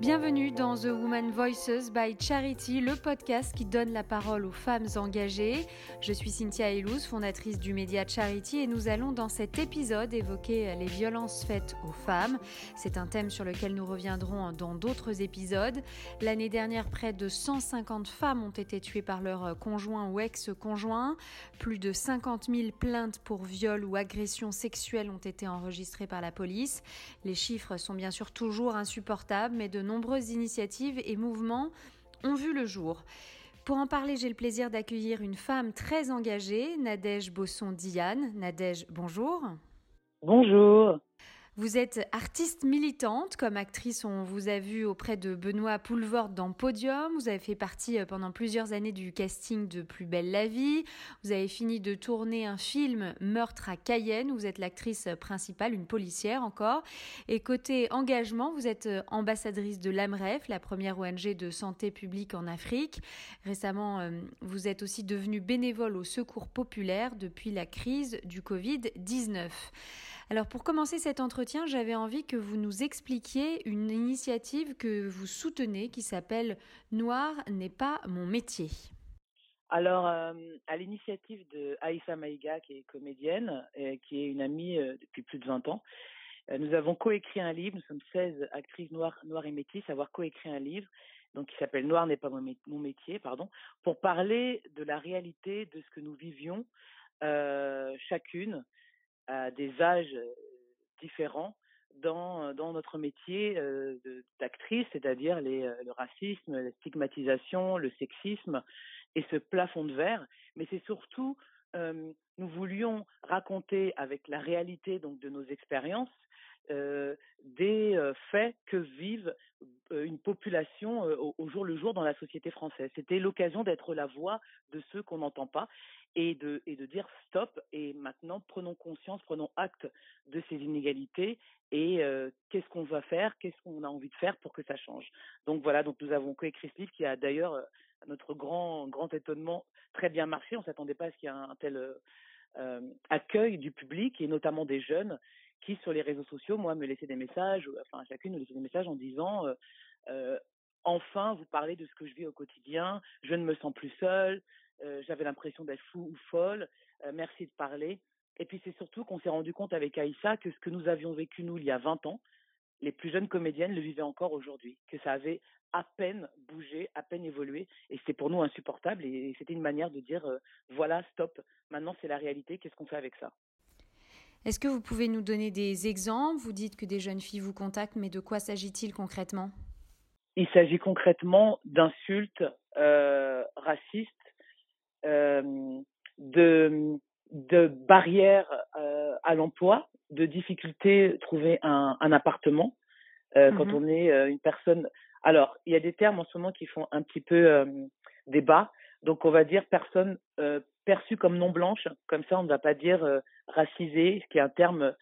Bienvenue dans The Woman Voices by Charity, le podcast qui donne la parole aux femmes engagées. Je suis Cynthia Elouz, fondatrice du média Charity, et nous allons dans cet épisode évoquer les violences faites aux femmes. C'est un thème sur lequel nous reviendrons dans d'autres épisodes. L'année dernière, près de 150 femmes ont été tuées par leur conjoint ou ex-conjoint. Plus de 50 000 plaintes pour viol ou agression sexuelle ont été enregistrées par la police. Les chiffres sont bien sûr toujours insupportables, mais de nombreuses initiatives et mouvements ont vu le jour. Pour en parler, j'ai le plaisir d'accueillir une femme très engagée, Nadège Bosson-Diane. Nadège, bonjour. Bonjour. Vous êtes artiste militante. Comme actrice, on vous a vu auprès de Benoît Poulvord dans Podium. Vous avez fait partie euh, pendant plusieurs années du casting de Plus belle la vie. Vous avez fini de tourner un film Meurtre à Cayenne. Vous êtes l'actrice principale, une policière encore. Et côté engagement, vous êtes euh, ambassadrice de l'AMREF, la première ONG de santé publique en Afrique. Récemment, euh, vous êtes aussi devenue bénévole au Secours populaire depuis la crise du Covid-19. Alors pour commencer cet entretien, j'avais envie que vous nous expliquiez une initiative que vous soutenez qui s'appelle Noir n'est pas mon métier. Alors, euh, à l'initiative de Aïssa Maïga, qui est comédienne, et qui est une amie euh, depuis plus de 20 ans, euh, nous avons coécrit un livre, nous sommes 16 actrices noires, noires et métisses, avoir coécrit un livre donc qui s'appelle Noir n'est pas mon métier, pardon, pour parler de la réalité de ce que nous vivions chacune à des âges différents dans, dans notre métier d'actrice, c'est-à-dire le racisme, la stigmatisation, le sexisme et ce plafond de verre. Mais c'est surtout, nous voulions raconter avec la réalité donc de nos expériences des faits que vivent une population au, jour le jour dans la société française. C'était l'occasion d'être la voix de ceux qu'on n'entend pas et de, et de dire stop et maintenant prenons conscience, prenons acte de ces inégalités et qu'est-ce qu'on va faire, qu'est-ce qu'on a envie de faire pour que ça change. Donc voilà, donc nous avons coécrit ce livre qui a d'ailleurs, à notre grand, grand étonnement, très bien marché. On ne s'attendait pas à ce qu'il y ait un, tel accueil du public et notamment des jeunes qui, sur les réseaux sociaux, moi, me laissaient des messages, enfin, chacune me laissait des messages en disant Enfin, vous parlez de ce que je vis au quotidien, je ne me sens plus seule, j'avais l'impression d'être fou ou folle, merci de parler. Et puis, c'est surtout qu'on s'est rendu compte avec Aïssa que ce que nous avions vécu, nous, il y a 20 ans, les plus jeunes comédiennes le vivaient encore aujourd'hui, que ça avait à peine bougé, à peine évolué, et c'était pour nous insupportable, et c'était une manière de dire, voilà, stop, maintenant c'est la réalité, qu'est-ce qu'on fait avec ça? Est-ce que vous pouvez nous donner des exemples? Vous dites que des jeunes filles vous contactent, mais de quoi s'agit-il concrètement? Il s'agit concrètement d'insultes euh, racistes, euh, de, de barrières euh, à l'emploi, de difficultés à trouver un, un appartement quand mmh on est une personne. Alors, il y a des termes en ce moment qui font un petit peu débat. Donc, on va dire personne perçue comme non blanche. Comme ça, on ne va pas dire euh, racisée, ce qui est un terme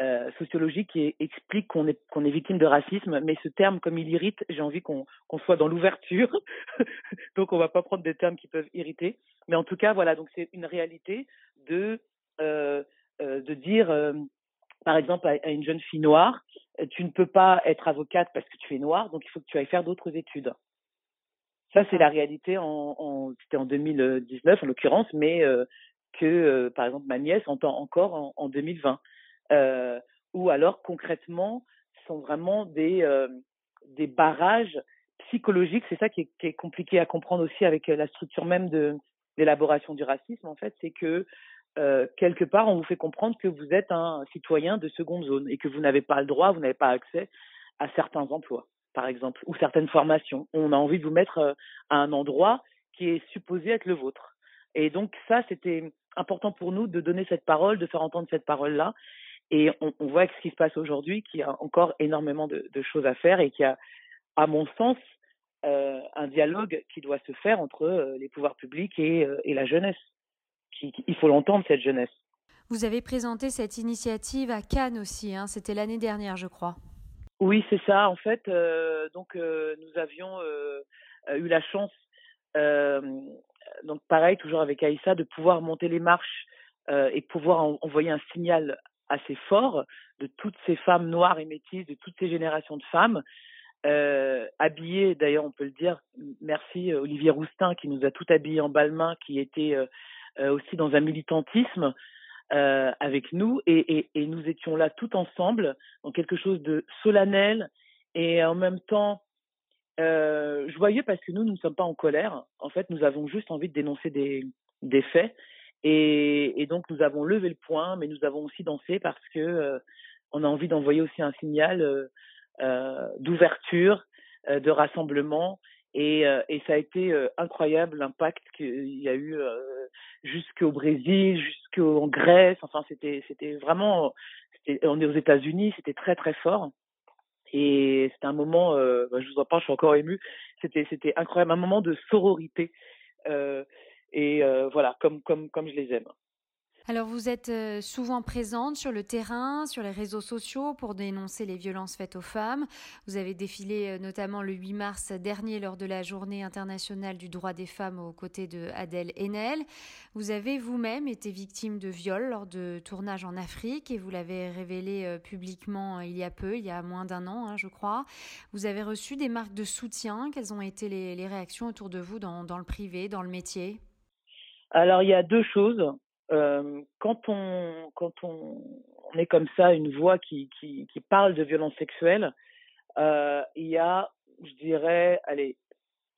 euh, sociologique qui explique qu'on est, qu'on est victime de racisme. Mais ce terme, comme il irrite, j'ai envie qu'on qu'on soit dans l'ouverture. donc, on va pas prendre des termes qui peuvent irriter. Mais en tout cas, voilà, donc c'est une réalité de, euh, euh de dire, euh, par exemple, à, une jeune fille noire, tu ne peux pas être avocate parce que tu es noire, donc il faut que tu ailles faire d'autres études. Ça, c'est la réalité. En, en C'était en 2019, en l'occurrence, mais euh, que, euh, par exemple, ma nièce entend encore en, en 2020. Euh, ou alors, concrètement, sont vraiment des, euh, des barrages psychologiques. C'est ça qui est, qui est, compliqué à comprendre aussi avec la structure même de l'élaboration du racisme, en fait, c'est que euh, quelque part, on vous fait comprendre que vous êtes un citoyen de seconde zone et que vous n'avez pas le droit, vous n'avez pas accès à certains emplois par exemple, ou certaines formations. On a envie de vous mettre euh, à un endroit qui est supposé être le vôtre. Et donc ça, c'était important pour nous de donner cette parole, de faire entendre cette parole-là. Et on, on voit avec ce qui se passe aujourd'hui qu'il y a encore énormément de, de, choses à faire et qu'il y a, à mon sens, euh, un dialogue qui doit se faire entre euh, les pouvoirs publics et, euh, et la jeunesse. Qui, qui, il faut l'entendre, cette jeunesse. Vous avez présenté cette initiative à Cannes aussi, hein, c'était l'année dernière, je crois. Oui, c'est ça. En fait, donc nous avions eu la chance, donc pareil, toujours avec Aïssa, de pouvoir monter les marches et pouvoir en, envoyer un signal assez fort de toutes ces femmes noires et métisses, de toutes ces générations de femmes euh, habillé, d'ailleurs on peut le dire, merci Olivier Roustin qui nous a tout habillé en balmain, qui était aussi dans un militantisme avec nous, et, nous étions là tout ensemble dans quelque chose de solennel et en même temps euh, joyeux parce que nous, nous ne sommes pas en colère. En fait, nous avons juste envie de dénoncer des faits. Et, et, donc, nous avons levé le point, mais nous avons aussi dansé parce que euh, on a envie d'envoyer aussi un signal euh, euh d'ouverture, euh, de rassemblement. Et, et, ça a été incroyable l'impact qu'il y a eu jusqu'au Brésil, jusqu'en Grèce. Enfin, c'était c'était vraiment. On est aux États-Unis, c'était très très fort. Et c'était un moment, euh, bah, je vous en parle, je suis encore émue. C'était, c'était incroyable, un moment de sororité. Euh, et euh, voilà, comme, comme, comme je les aime. Alors vous êtes euh, souvent présente sur le terrain, sur les réseaux sociaux pour dénoncer les violences faites aux femmes. Vous avez défilé euh, notamment le 8 mars dernier lors de la journée internationale du droit des femmes aux côtés de Adèle Haenel. Vous avez vous-même été victime de viol lors de tournages en Afrique et vous l'avez révélé publiquement il y a peu, il y a moins d'un an hein, je crois. Vous avez reçu des marques de soutien. Quelles ont été les, réactions autour de vous dans le privé, dans le métier? Alors il y a deux choses euh, quand on quand on, est comme ça une voix qui qui, qui parle de violence sexuelle, euh, il y a, je dirais, allez,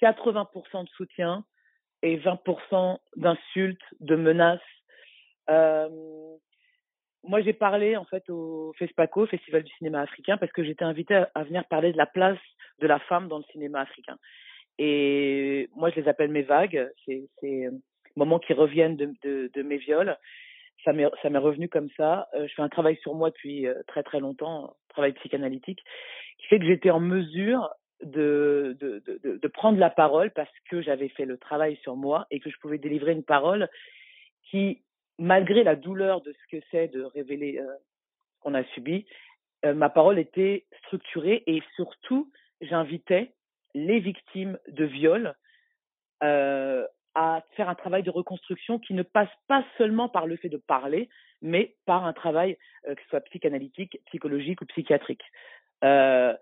80% de soutien et 20% d'insultes, de menaces. Euh, moi, j'ai parlé en fait au FESPACO, Festival du cinéma africain, parce que j'étais invitée à, à, venir parler de la place de la femme dans le cinéma africain. Et moi, je les appelle mes vagues. C'est moments qui reviennent de, mes viols. Ça m'est, revenu comme ça. Euh, je fais un travail sur moi depuis euh, très très longtemps, un travail psychanalytique, qui fait que j'étais en mesure de, prendre la parole parce que j'avais fait le travail sur moi et que je pouvais délivrer une parole qui, malgré la douleur de ce que c'est de révéler euh, ce qu'on a subi, ma parole était structurée et surtout, j'invitais les victimes de viol euh, à faire un travail de reconstruction qui ne passe pas seulement par le fait de parler, mais par un travail euh, que ce soit psychanalytique, psychologique ou psychiatrique. Euh,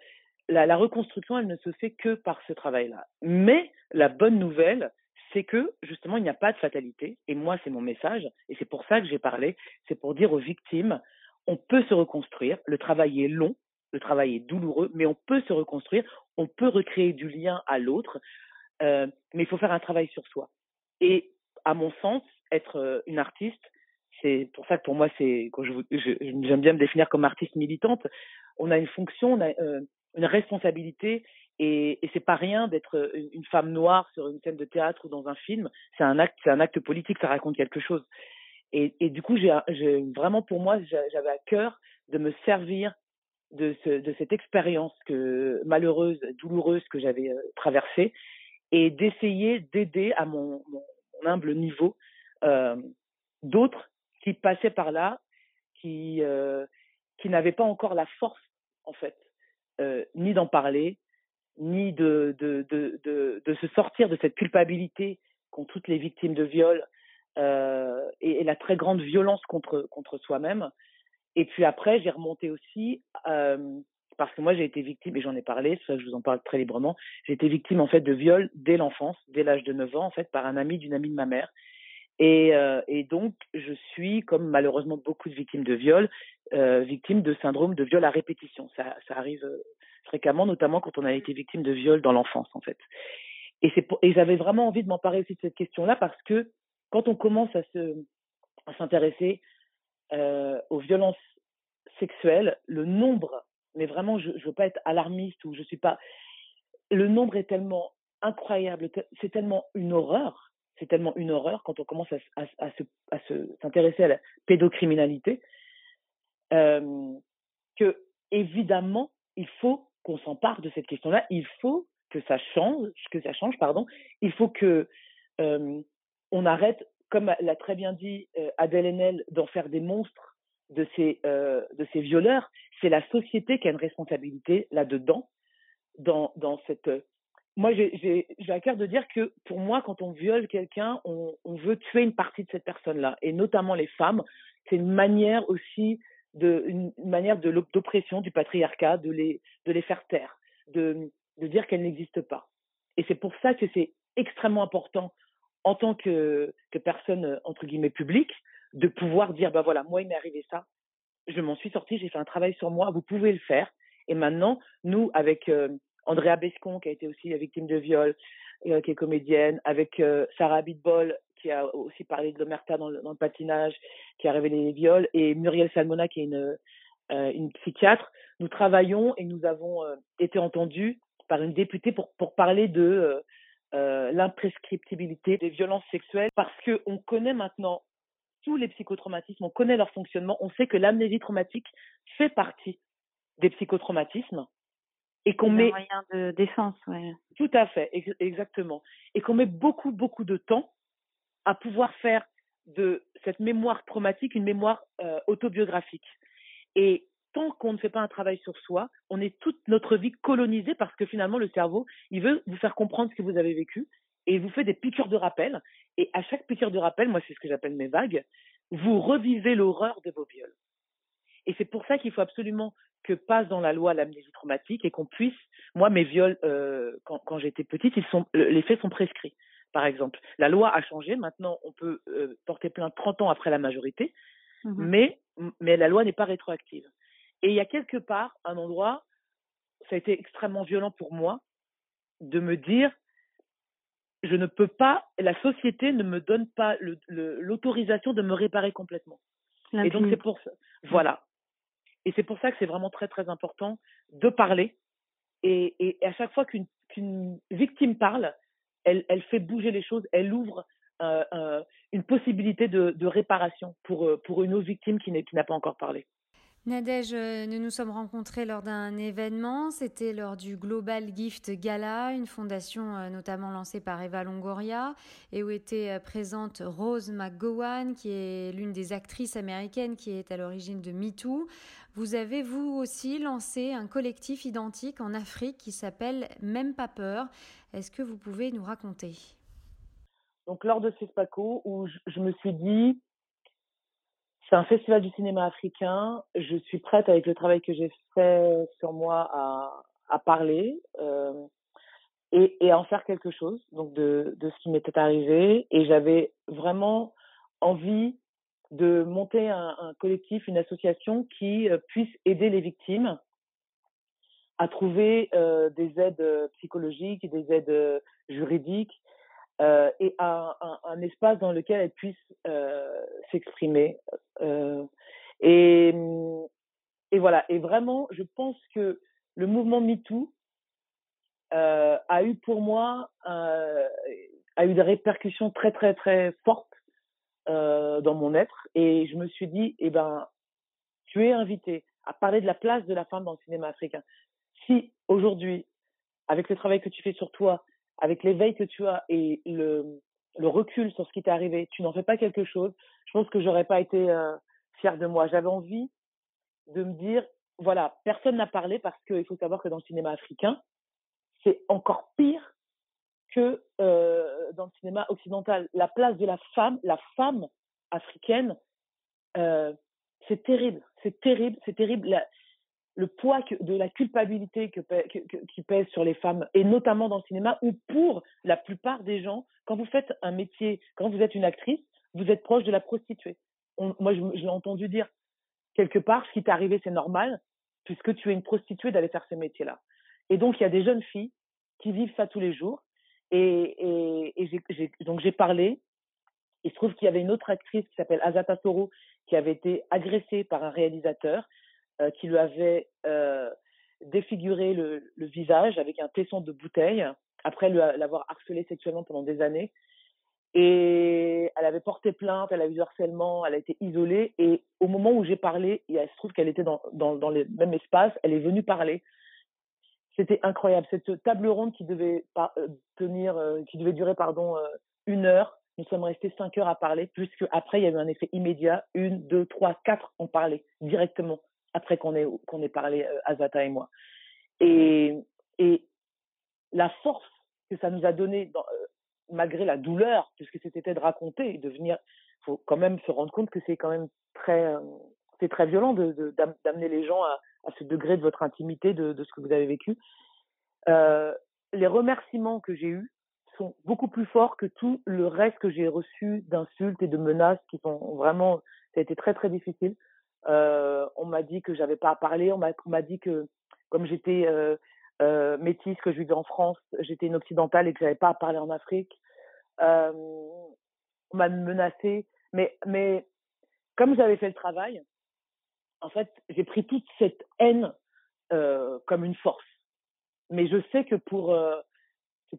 la, la, reconstruction, elle ne se fait que par ce travail-là. Mais la bonne nouvelle, c'est que justement, il n'y a pas de fatalité. Et moi, c'est mon message, et c'est pour ça que j'ai parlé. C'est pour dire aux victimes, on peut se reconstruire. Le travail est long, le travail est douloureux, mais on peut se reconstruire. On peut recréer du lien à l'autre. Euh, mais il faut faire un travail sur soi. Et à mon sens, être euh, une artiste, c'est pour ça que pour moi, c'est quand je, j'aime bien me définir comme artiste militante. On a une fonction, on a euh, une responsabilité, et, et c'est pas rien d'être une femme noire sur une scène de théâtre ou dans un film. C'est un acte, c'est un acte politique, ça raconte quelque chose. Et, et du coup, j'ai, vraiment pour moi, j'avais à cœur de me servir de, ce, de cette expérience que malheureuse, douloureuse que j'avais traversée et d'essayer d'aider à mon, humble niveau euh, d'autres qui passaient par là, qui, euh, qui n'avaient pas encore la force, en fait, euh, ni d'en parler, ni de, de, de, de, de se sortir de cette culpabilité qu'ont toutes les victimes de viol euh, et, et, la très grande violence contre, contre soi-même. Et puis après, j'ai remonté aussi euh, parce que moi j'ai été victime et j'en ai parlé, ça je vous en parle très librement. J'ai été victime en fait de viol dès l'enfance, dès l'âge de 9 ans en fait par un ami d'une amie de ma mère. Et, euh, donc je suis comme malheureusement beaucoup de victimes de viol, euh, victime de syndrome de viol à répétition. Ça, arrive euh, fréquemment, notamment quand on a été victime de viol dans l'enfance en fait. Et j'avais vraiment envie de m'emparer aussi de cette question-là parce que quand on commence à se à s'intéresser aux violences sexuelles, le nombre mais vraiment, je ne veux pas être alarmiste ou je suis pas. Le nombre est tellement incroyable, c'est tellement une horreur, c'est tellement une horreur quand on commence à, se, s'intéresser à la pédocriminalité, euh, que évidemment, il faut qu'on s'empare de cette question-là. Il faut que ça change, que ça change, pardon. Il faut que euh, on arrête, comme l'a très bien dit euh, Adèle Haenel, d'en faire des monstres de ces, euh, de ces violeurs, c'est la société qui a une responsabilité là-dedans, dans, dans cette... Moi, j'ai à cœur de dire que pour moi, quand on viole quelqu'un, on, veut tuer une partie de cette personne-là, et notamment les femmes. C'est une manière aussi de, une manière de l'oppression du patriarcat, de les, de les faire taire. de, de dire qu'elle n'existe pas. Et c'est pour ça que c'est extrêmement important en tant que, que personne, entre guillemets, publique, de pouvoir dire, ben voilà, moi, il m'est arrivé ça, je m'en suis sortie, j'ai fait un travail sur moi, vous pouvez le faire. Et maintenant, nous, avec euh, Andrea Bescon, qui a été aussi victime de viol, euh, qui est comédienne, avec euh, Sarah Bitbol, qui a aussi parlé de l'omerta dans, le patinage, qui a révélé les viols, et Muriel Salmona, qui est une, une psychiatre, nous travaillons et nous avons été entendus par une députée pour, pour parler de l'imprescriptibilité des violences sexuelles, parce qu'on connaît maintenant tous les psychotraumatismes, on connaît leur fonctionnement, on sait que l'amnésie traumatique fait partie des psychotraumatismes et qu'on met un moyen de défense, ouais. Tout à fait, exactement, et qu'on met beaucoup beaucoup de temps à pouvoir faire de cette mémoire traumatique une mémoire euh, autobiographique. Et tant qu'on ne fait pas un travail sur soi, on est toute notre vie colonisée parce que finalement le cerveau, il veut vous faire comprendre ce que vous avez vécu et vous fait des piqûres de rappel. Et à chaque piqûre de rappel, moi c'est ce que j'appelle mes vagues, vous revivez l'horreur de vos viols. Et c'est pour ça qu'il faut absolument que passe dans la loi l'amnésie traumatique et qu'on puisse, moi mes viols euh, quand, quand j'étais petite, ils sont, les faits sont prescrits. Par exemple, la loi a changé. Maintenant, on peut euh, porter plainte 30 ans après la majorité, mmh mais mais la loi n'est pas rétroactive. Et il y a quelque part un endroit, ça a été extrêmement violent pour moi de me dire je ne peux pas, la société ne me donne pas l'autorisation de me réparer complètement. Et donc c'est pour ça, voilà. Et c'est pour ça que c'est vraiment très très important de parler. Et, et à chaque fois qu'une victime parle, elle, elle, fait bouger les choses, elle ouvre euh, euh, une possibilité de, de, réparation pour, euh, pour une autre victime qui n'a pas encore parlé. Nadège, euh, nous nous sommes rencontrés lors d'un événement, c'était lors du Global Gift Gala, une fondation euh, notamment lancée par Eva Longoria et où était euh, présente Rose McGowan, qui est l'une des actrices américaines qui est à l'origine de MeToo. Vous avez vous aussi lancé un collectif identique en Afrique qui s'appelle Même pas peur. Est-ce que vous pouvez nous raconter? Donc lors de ces SPACO, où je me suis dit, c'est un festival du cinéma africain. Je suis prête avec le travail que j'ai fait sur moi à, à parler euh, et, et à en faire quelque chose donc de, de ce qui m'était arrivé. Et j'avais vraiment envie de monter un, un, collectif, une association qui euh, puisse aider les victimes à trouver euh, des aides psychologiques, des aides juridiques, euh, et un, un, espace dans lequel elles puissent euh, s'exprimer. Euh, et, et voilà. Et vraiment, je pense que le mouvement MeToo euh, a eu pour moi a eu des répercussions très très très fortes euh, dans mon être. Et je me suis dit, eh ben, tu es invité à parler de la place de la femme dans le cinéma africain. Si aujourd'hui, avec le travail que tu fais sur toi, avec l'éveil que tu as et le, recul sur ce qui t'est arrivé, tu n'en fais pas quelque chose, je pense que j'aurais pas été euh, fière de moi. J'avais envie de me dire, voilà, personne n'a parlé parce qu'il faut savoir que dans le cinéma africain, c'est encore pire que euh, dans le cinéma occidental. La place de la femme, la femme africaine, euh, c'est terrible, c'est terrible, c'est terrible. Le poids de la culpabilité qui pèse sur les femmes, et notamment dans le cinéma, où pour la plupart des gens, quand vous faites un métier, quand vous êtes une actrice, vous êtes proche de la prostituée. Moi, je, l'ai entendu dire quelque part, ce qui t'est arrivé, c'est normal, puisque tu es une prostituée d'aller faire ce métier-là. Et donc, il y a des jeunes filles qui vivent ça tous les jours. Et, donc, j'ai parlé. Il se trouve qu'il y avait une autre actrice qui s'appelle Azata Soro, qui avait été agressée par un réalisateur qui lui avait euh, défiguré le, visage avec un tesson de bouteille, après l'avoir harcelé sexuellement pendant des années. Et elle avait porté plainte, elle a eu du harcèlement, elle a été isolée. Et au moment où j'ai parlé, il se trouve qu'elle était dans, dans, dans le même espace, elle est venue parler. C'était incroyable. Cette table ronde qui devait euh, tenir, euh, qui devait durer pardon euh, une heure, nous sommes restés cinq heures à parler, puisque après il y a eu un effet immédiat. Une, deux, trois, quatre ont parlé directement après qu'on ait, ait parlé, euh, Azata et moi. Et, la force que ça nous a donné, dans, euh, malgré la douleur, puisque c'était de raconter et de venir, faut quand même se rendre compte que c'est quand même très, euh, c'est très violent d'amener les gens à, ce degré de votre intimité, de, de ce que vous avez vécu. les remerciements que j'ai eus sont beaucoup plus forts que tout le reste que j'ai reçu d'insultes et de menaces qui sont vraiment, ça a été très très difficile. Euh, on m'a dit que j'avais pas à parler, on m'a dit que comme j'étais euh, euh, métisse, que je vivais en France, j'étais une occidentale et que j'avais pas à parler en Afrique. On m'a menacé, mais mais comme j'avais fait le travail, en fait, j'ai pris toute cette haine comme une force. Mais je sais que pour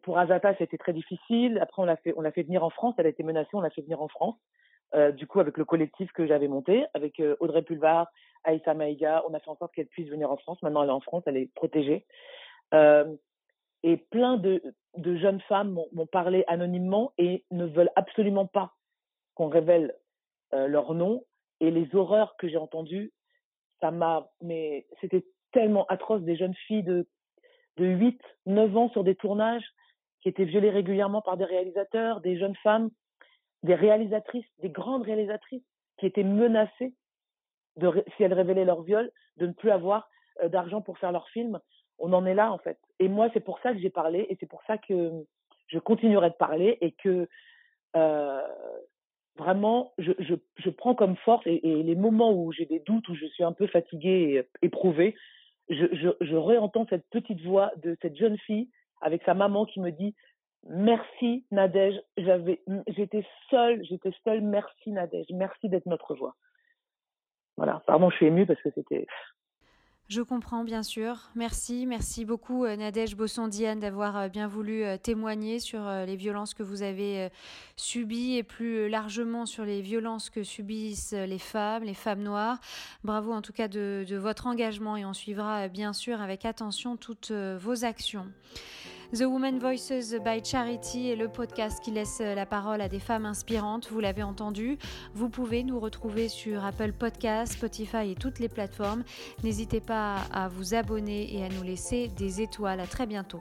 pour Azata, c'était très difficile. Après, on l'a fait, on l'a fait venir en France. Elle a été menacée, on l'a fait venir en France. Euh, du coup, avec le collectif que j'avais monté, avec euh, Audrey Pulvar, Aïssa Maïga, on a fait en sorte qu'elle puisse venir en France. Maintenant, elle est en France, elle est protégée. Euh, et plein de, jeunes femmes m'ont parlé anonymement et ne veulent absolument pas qu'on révèle leur nom. Et les horreurs que j'ai entendues, ça m'a, mais c'était tellement atroce. Des jeunes filles de, de 8, 9 ans sur des tournages qui étaient violées régulièrement par des réalisateurs, des jeunes femmes, des réalisatrices, des grandes réalisatrices qui étaient menacées de, si elles révélaient leur viol, de ne plus avoir euh, d'argent pour faire leur film. On en est là, en fait. Et moi, c'est pour ça que j'ai parlé et c'est pour ça que je continuerai de parler et que euh, vraiment, je, je, prends comme force et, les moments où j'ai des doutes, où je suis un peu fatiguée et éprouvée, je, je, je réentends cette petite voix de cette jeune fille avec sa maman qui me dit Merci Nadège, j'avais, j'étais seule, j'étais seule. Merci Nadège, merci d'être notre voix. Voilà, pardon, je suis émue parce que c'était. Je comprends bien sûr. Merci, merci beaucoup euh, Nadège Bossondiane d'avoir euh, bien voulu euh, témoigner sur les violences que vous avez subies et plus largement sur les violences que subissent les femmes, les femmes noires. Bravo en tout cas de, de votre engagement et on suivra bien sûr avec attention toutes vos actions. The Women Voices by Charity est le podcast qui laisse la parole à des femmes inspirantes. Vous l'avez entendu. Vous pouvez nous retrouver sur Apple Podcasts, Spotify et toutes les plateformes. N'hésitez pas à vous abonner et à nous laisser des étoiles. À très bientôt.